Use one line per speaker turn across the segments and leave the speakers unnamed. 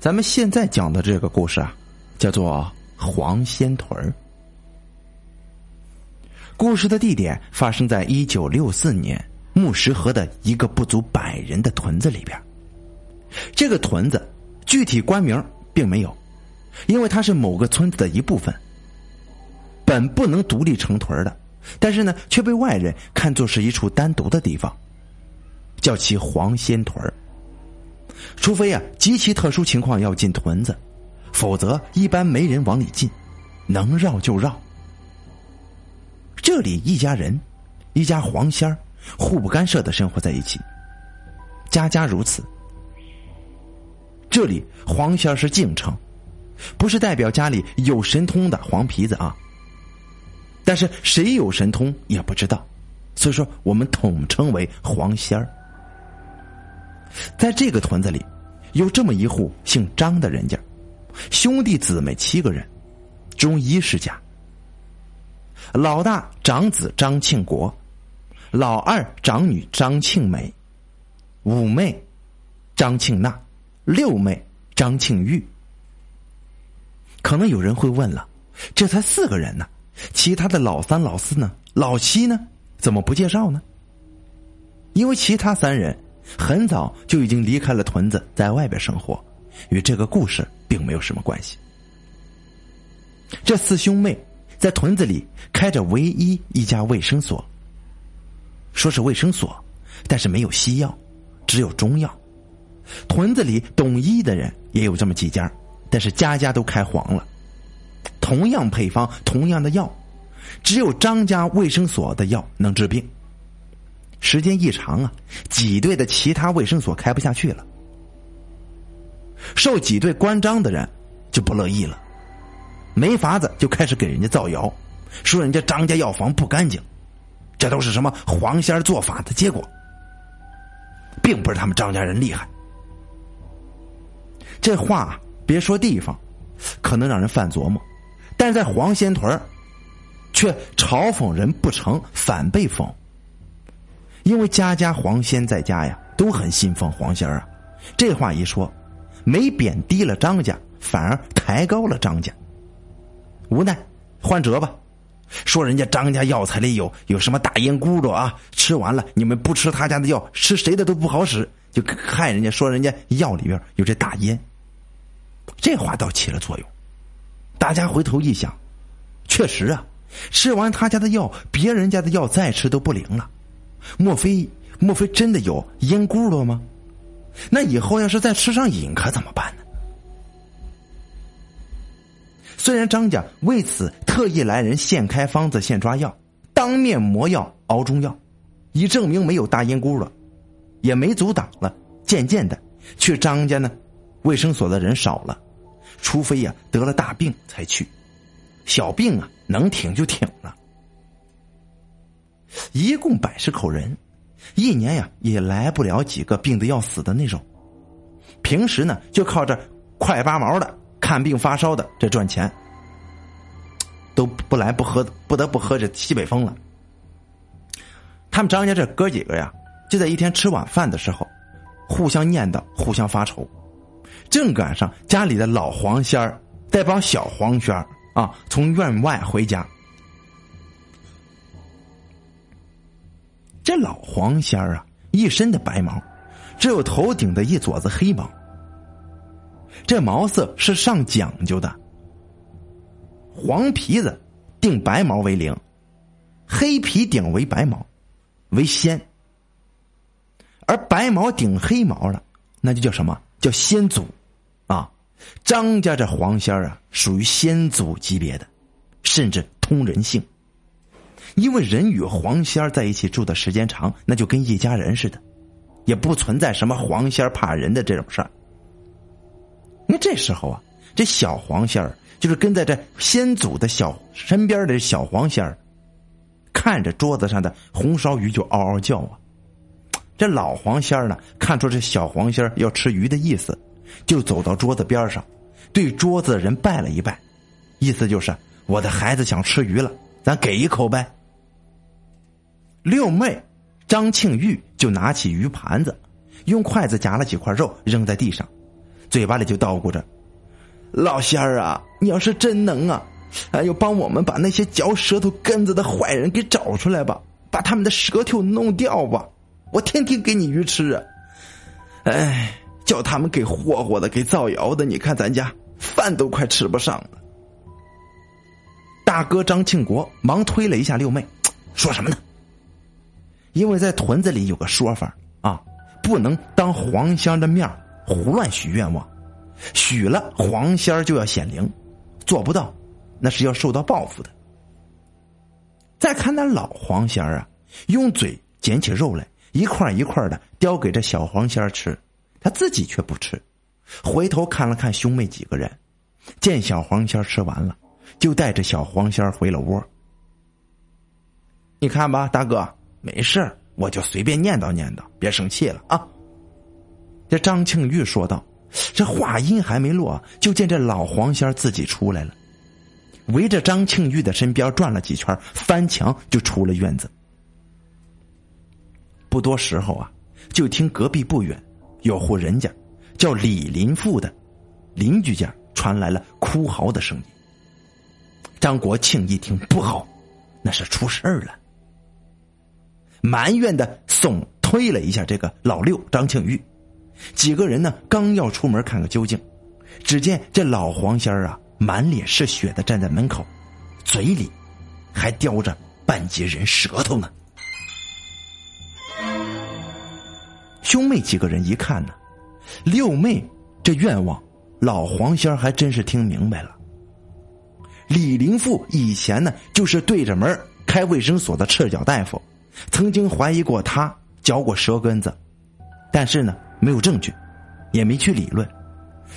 咱们现在讲的这个故事啊，叫做黄仙屯儿。故事的地点发生在一九六四年木石河的一个不足百人的屯子里边。这个屯子具体官名并没有，因为它是某个村子的一部分，本不能独立成屯的，但是呢，却被外人看作是一处单独的地方，叫其黄仙屯儿。除非啊极其特殊情况要进屯子，否则一般没人往里进，能绕就绕。这里一家人，一家黄仙儿，互不干涉的生活在一起，家家如此。这里黄仙儿是敬称，不是代表家里有神通的黄皮子啊。但是谁有神通也不知道，所以说我们统称为黄仙儿。在这个屯子里，有这么一户姓张的人家，兄弟姊妹七个人，中医世家。老大长子张庆国，老二长女张庆梅，五妹张庆娜，六妹张庆玉。可能有人会问了，这才四个人呢，其他的老三、老四呢？老七呢？怎么不介绍呢？因为其他三人。很早就已经离开了屯子，在外边生活，与这个故事并没有什么关系。这四兄妹在屯子里开着唯一一家卫生所，说是卫生所，但是没有西药，只有中药。屯子里懂医的人也有这么几家，但是家家都开黄了。同样配方，同样的药，只有张家卫生所的药能治病。时间一长啊，挤兑的其他卫生所开不下去了，受挤兑关张的人就不乐意了，没法子就开始给人家造谣，说人家张家药房不干净，这都是什么黄仙做法的结果，并不是他们张家人厉害。这话别说地方，可能让人犯琢磨，但是在黄仙屯却嘲讽人不成，反被讽。因为家家黄仙在家呀，都很信奉黄仙儿啊。这话一说，没贬低了张家，反而抬高了张家。无奈换辙吧，说人家张家药材里有有什么大烟咕噜啊，吃完了你们不吃他家的药，吃谁的都不好使，就害人家说人家药里边有这大烟。这话倒起了作用，大家回头一想，确实啊，吃完他家的药，别人家的药再吃都不灵了。莫非莫非真的有烟轱辘吗？那以后要是再吃上瘾，可怎么办呢？虽然张家为此特意来人现开方子、现抓药，当面磨药、熬中药，以证明没有大烟轱辘，也没阻挡了。渐渐的，去张家呢，卫生所的人少了，除非呀得了大病才去，小病啊能挺就挺了。一共百十口人，一年呀也来不了几个病得要死的那种。平时呢就靠着快八毛的看病发烧的这赚钱，都不来不喝，不得不喝这西北风了。他们张家这哥几个呀，就在一天吃晚饭的时候，互相念叨，互相发愁。正赶上家里的老黄仙儿带帮小黄仙儿啊从院外回家。这老黄仙儿啊，一身的白毛，只有头顶的一撮子黑毛。这毛色是上讲究的，黄皮子定白毛为灵，黑皮顶为白毛为仙，而白毛顶黑毛了，那就叫什么叫仙祖啊？张家这黄仙儿啊，属于仙祖级别的，甚至通人性。因为人与黄仙在一起住的时间长，那就跟一家人似的，也不存在什么黄仙怕人的这种事儿。那这时候啊，这小黄仙就是跟在这先祖的小身边的小黄仙，看着桌子上的红烧鱼就嗷嗷叫啊。这老黄仙呢，看出这小黄仙要吃鱼的意思，就走到桌子边上，对桌子的人拜了一拜，意思就是我的孩子想吃鱼了，咱给一口呗。六妹张庆玉就拿起鱼盘子，用筷子夹了几块肉扔在地上，嘴巴里就叨咕着：“老仙儿啊，你要是真能啊，哎呦，帮我们把那些嚼舌头根子的坏人给找出来吧，把他们的舌头弄掉吧，我天天给你鱼吃啊！哎，叫他们给霍霍的给造谣的，你看咱家饭都快吃不上了。”大哥张庆国忙推了一下六妹，说什么呢？因为在屯子里有个说法啊，不能当黄仙的面胡乱许愿望，许了黄仙就要显灵，做不到那是要受到报复的。再看那老黄仙啊，用嘴捡起肉来，一块一块的叼给这小黄仙吃，他自己却不吃，回头看了看兄妹几个人，见小黄仙吃完了，就带着小黄仙回了窝。你看吧，大哥。没事我就随便念叨念叨，别生气了啊。这张庆玉说道。这话音还没落，就见这老黄仙自己出来了，围着张庆玉的身边转了几圈，翻墙就出了院子。不多时候啊，就听隔壁不远有户人家叫李林富的邻居家传来了哭嚎的声音。张国庆一听不好，那是出事儿了。埋怨的耸推了一下这个老六张庆玉，几个人呢刚要出门看个究竟，只见这老黄仙儿啊满脸是血的站在门口，嘴里还叼着半截人舌头呢。兄妹几个人一看呢，六妹这愿望，老黄仙儿还真是听明白了。李林富以前呢就是对着门开卫生所的赤脚大夫。曾经怀疑过他嚼过舌根子，但是呢没有证据，也没去理论。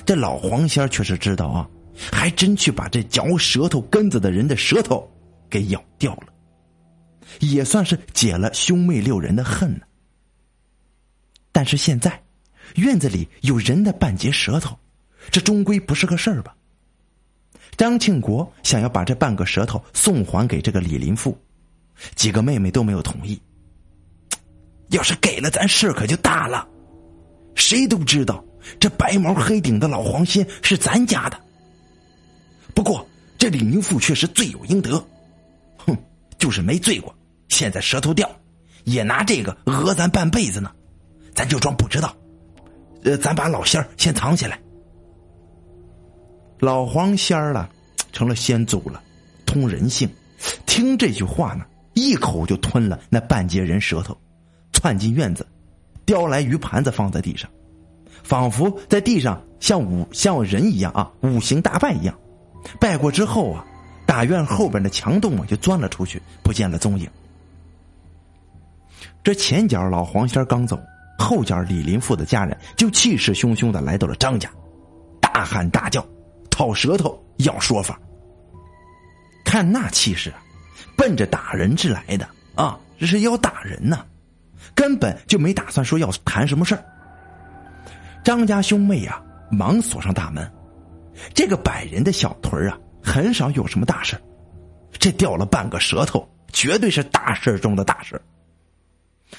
这老黄仙儿却是知道啊，还真去把这嚼舌头根子的人的舌头给咬掉了，也算是解了兄妹六人的恨呢。但是现在院子里有人的半截舌头，这终归不是个事儿吧？张庆国想要把这半个舌头送还给这个李林富。几个妹妹都没有同意。要是给了，咱事可就大了。谁都知道这白毛黑顶的老黄仙是咱家的。不过这李明富却是罪有应得，哼，就是没罪过。现在舌头掉，也拿这个讹咱半辈子呢。咱就装不知道。呃，咱把老仙儿先藏起来。老黄仙儿了，成了仙祖了，通人性。听这句话呢。一口就吞了那半截人舌头，窜进院子，叼来鱼盘子放在地上，仿佛在地上像五像人一样啊，五行大拜一样。拜过之后啊，大院后边的墙洞啊就钻了出去，不见了踪影。这前脚老黄仙刚走，后脚李林富的家人就气势汹汹的来到了张家，大喊大叫，讨舌头要说法。看那气势啊！奔着打人之来的啊！这是要打人呢，根本就没打算说要谈什么事儿。张家兄妹呀，忙锁上大门。这个百人的小屯啊，很少有什么大事这掉了半个舌头，绝对是大事中的大事。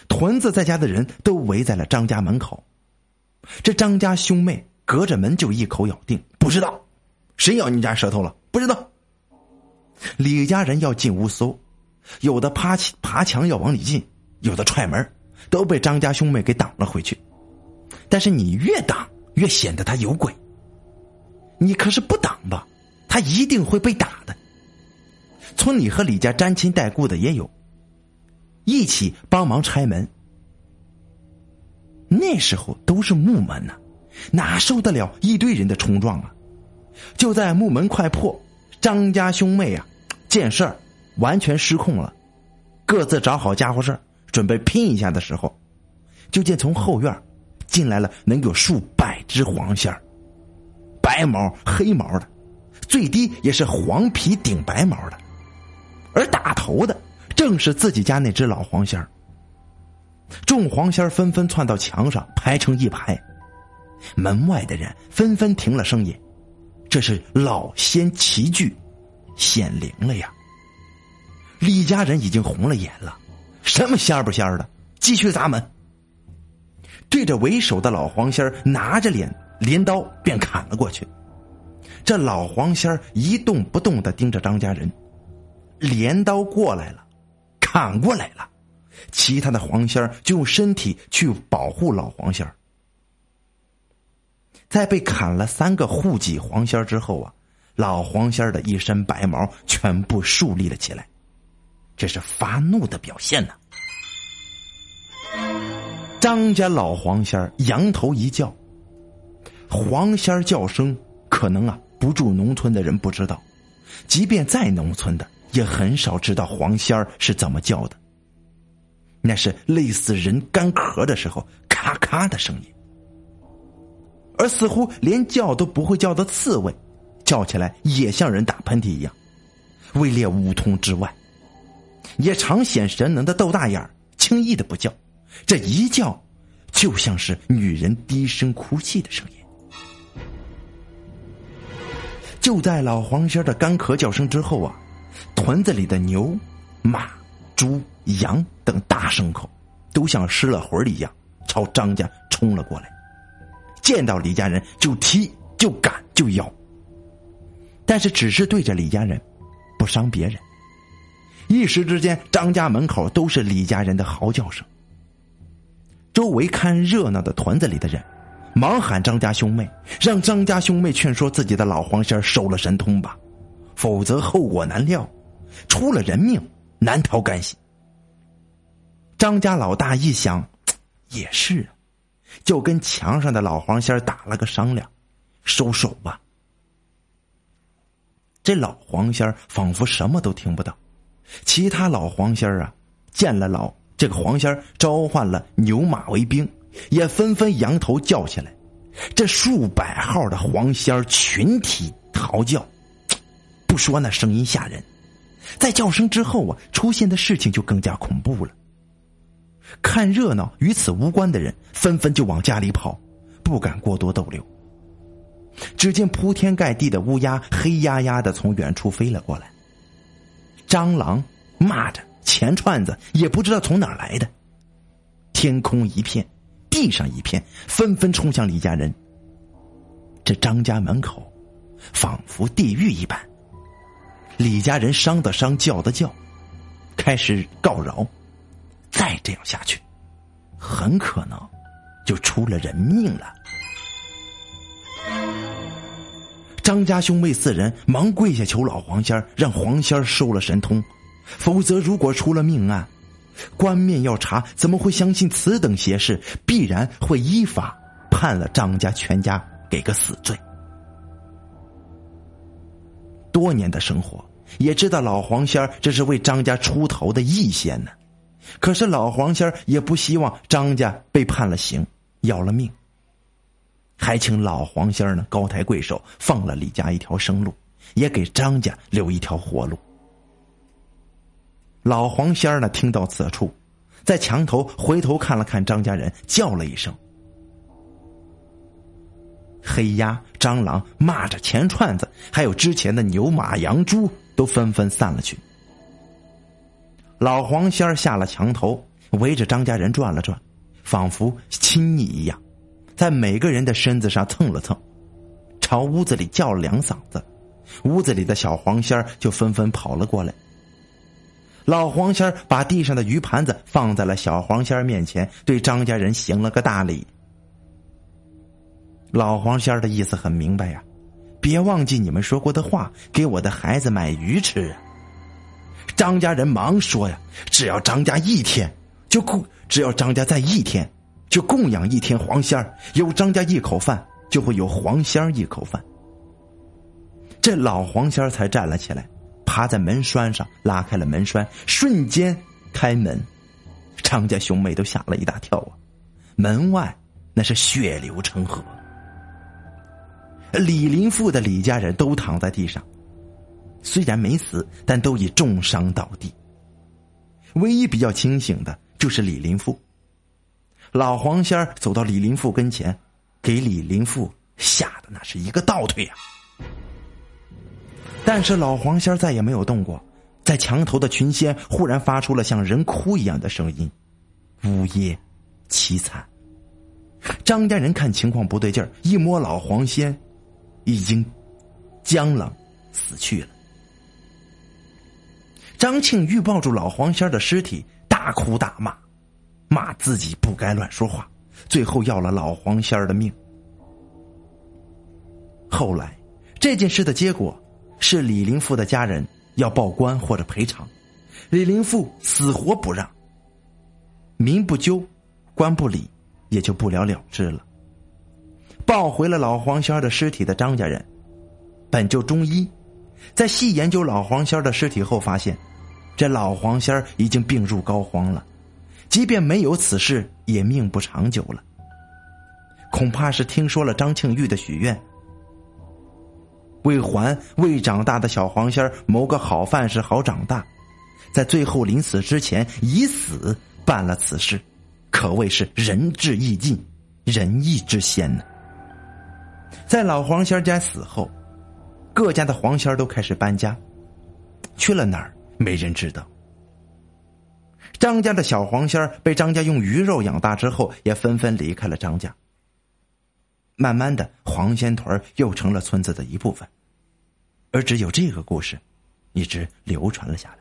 屯子在家的人都围在了张家门口。这张家兄妹隔着门就一口咬定不知道，谁咬你家舌头了？不知道。李家人要进屋搜，有的爬起爬墙要往里进，有的踹门，都被张家兄妹给挡了回去。但是你越挡，越显得他有鬼。你可是不挡吧，他一定会被打的。村里和李家沾亲带故的也有，一起帮忙拆门。那时候都是木门呐，哪受得了一堆人的冲撞啊？就在木门快破。张家兄妹啊，见事儿完全失控了，各自找好家伙事准备拼一下的时候，就见从后院进来了能有数百只黄仙儿，白毛黑毛的，最低也是黄皮顶白毛的，而打头的正是自己家那只老黄仙儿。众黄仙儿纷纷窜到墙上排成一排，门外的人纷纷停了声音。这是老仙齐聚，显灵了呀！李家人已经红了眼了，什么仙不仙的，继续砸门。对着为首的老黄仙儿拿着脸镰刀便砍了过去。这老黄仙儿一动不动的盯着张家人，镰刀过来了，砍过来了，其他的黄仙儿就用身体去保护老黄仙儿。在被砍了三个护脊黄仙之后啊，老黄仙的一身白毛全部竖立了起来，这是发怒的表现呢。张家老黄仙儿仰头一叫，黄仙叫声可能啊不住农村的人不知道，即便在农村的也很少知道黄仙是怎么叫的。那是类似人干咳的时候咔咔的声音，而似乎连叫都不会叫的刺猬，叫起来也像人打喷嚏一样，位列五通之外。也常显神能的豆大眼儿轻易的不叫。这一叫，就像是女人低声哭泣的声音。就在老黄仙的干咳叫声之后啊，屯子里的牛、马、猪、羊等大牲口，都像失了魂儿一样，朝张家冲了过来。见到李家人就踢、就赶、就咬，但是只是对着李家人，不伤别人。一时之间，张家门口都是李家人的嚎叫声。周围看热闹的屯子里的人，忙喊张家兄妹，让张家兄妹劝说自己的老黄仙收了神通吧，否则后果难料，出了人命难逃干系。张家老大一想，也是，就跟墙上的老黄仙打了个商量，收手吧。这老黄仙仿佛什么都听不到，其他老黄仙啊，见了老。这个黄仙召唤了牛马为兵，也纷纷扬头叫起来。这数百号的黄仙群体嚎叫，不说那声音吓人，在叫声之后啊，出现的事情就更加恐怖了。看热闹与此无关的人纷纷就往家里跑，不敢过多逗留。只见铺天盖地的乌鸦黑压压的从远处飞了过来，蟑螂蚂蚱。钱串子也不知道从哪儿来的，天空一片，地上一片，纷纷冲向李家人。这张家门口，仿佛地狱一般。李家人伤的伤，叫的叫，开始告饶。再这样下去，很可能就出了人命了。张家兄妹四人忙跪下求老黄仙让黄仙收了神通。否则，如果出了命案，官面要查，怎么会相信此等邪事？必然会依法判了张家全家给个死罪。多年的生活，也知道老黄仙儿这是为张家出头的义仙呢。可是老黄仙儿也不希望张家被判了刑，要了命，还请老黄仙儿呢高抬贵手，放了李家一条生路，也给张家留一条活路。老黄仙儿呢？听到此处，在墙头回头看了看张家人，叫了一声：“黑鸭、蟑螂、蚂蚱、钱串子，还有之前的牛、马、羊、猪，都纷纷散了去。”老黄仙儿下了墙头，围着张家人转了转，仿佛亲昵一样，在每个人的身子上蹭了蹭，朝屋子里叫了两嗓子，屋子里的小黄仙儿就纷纷跑了过来。老黄仙把地上的鱼盘子放在了小黄仙面前，对张家人行了个大礼。老黄仙的意思很明白呀，别忘记你们说过的话，给我的孩子买鱼吃。张家人忙说呀：“只要张家一天就供，只要张家在一天就供养一天黄仙儿有张家一口饭，就会有黄仙儿一口饭。”这老黄仙儿才站了起来。趴在门栓上，拉开了门栓，瞬间开门，张家兄妹都吓了一大跳啊！门外那是血流成河，李林富的李家人都躺在地上，虽然没死，但都已重伤倒地。唯一比较清醒的就是李林富。老黄仙儿走到李林富跟前，给李林富吓得那是一个倒退啊！但是老黄仙再也没有动过，在墙头的群仙忽然发出了像人哭一样的声音，呜咽，凄惨。张家人看情况不对劲儿，一摸老黄仙，已经僵冷死去了。张庆玉抱住老黄仙的尸体，大哭大骂，骂自己不该乱说话，最后要了老黄仙的命。后来，这件事的结果是李林富的家人要报官或者赔偿，李林富死活不让。民不究，官不理，也就不了了之了。抱回了老黄仙的尸体的张家人，本就中医，在细研究老黄仙的尸体后，发现这老黄仙已经病入膏肓了，即便没有此事，也命不长久了。恐怕是听说了张庆玉的许愿。为还未长大的小黄仙谋个好饭食，好长大，在最后临死之前以死办了此事，可谓是仁至义尽，仁义之先呢。在老黄仙家死后，各家的黄仙都开始搬家，去了哪儿没人知道。张家的小黄仙被张家用鱼肉养大之后，也纷纷离开了张家。慢慢的，黄仙屯又成了村子的一部分，而只有这个故事，一直流传了下来。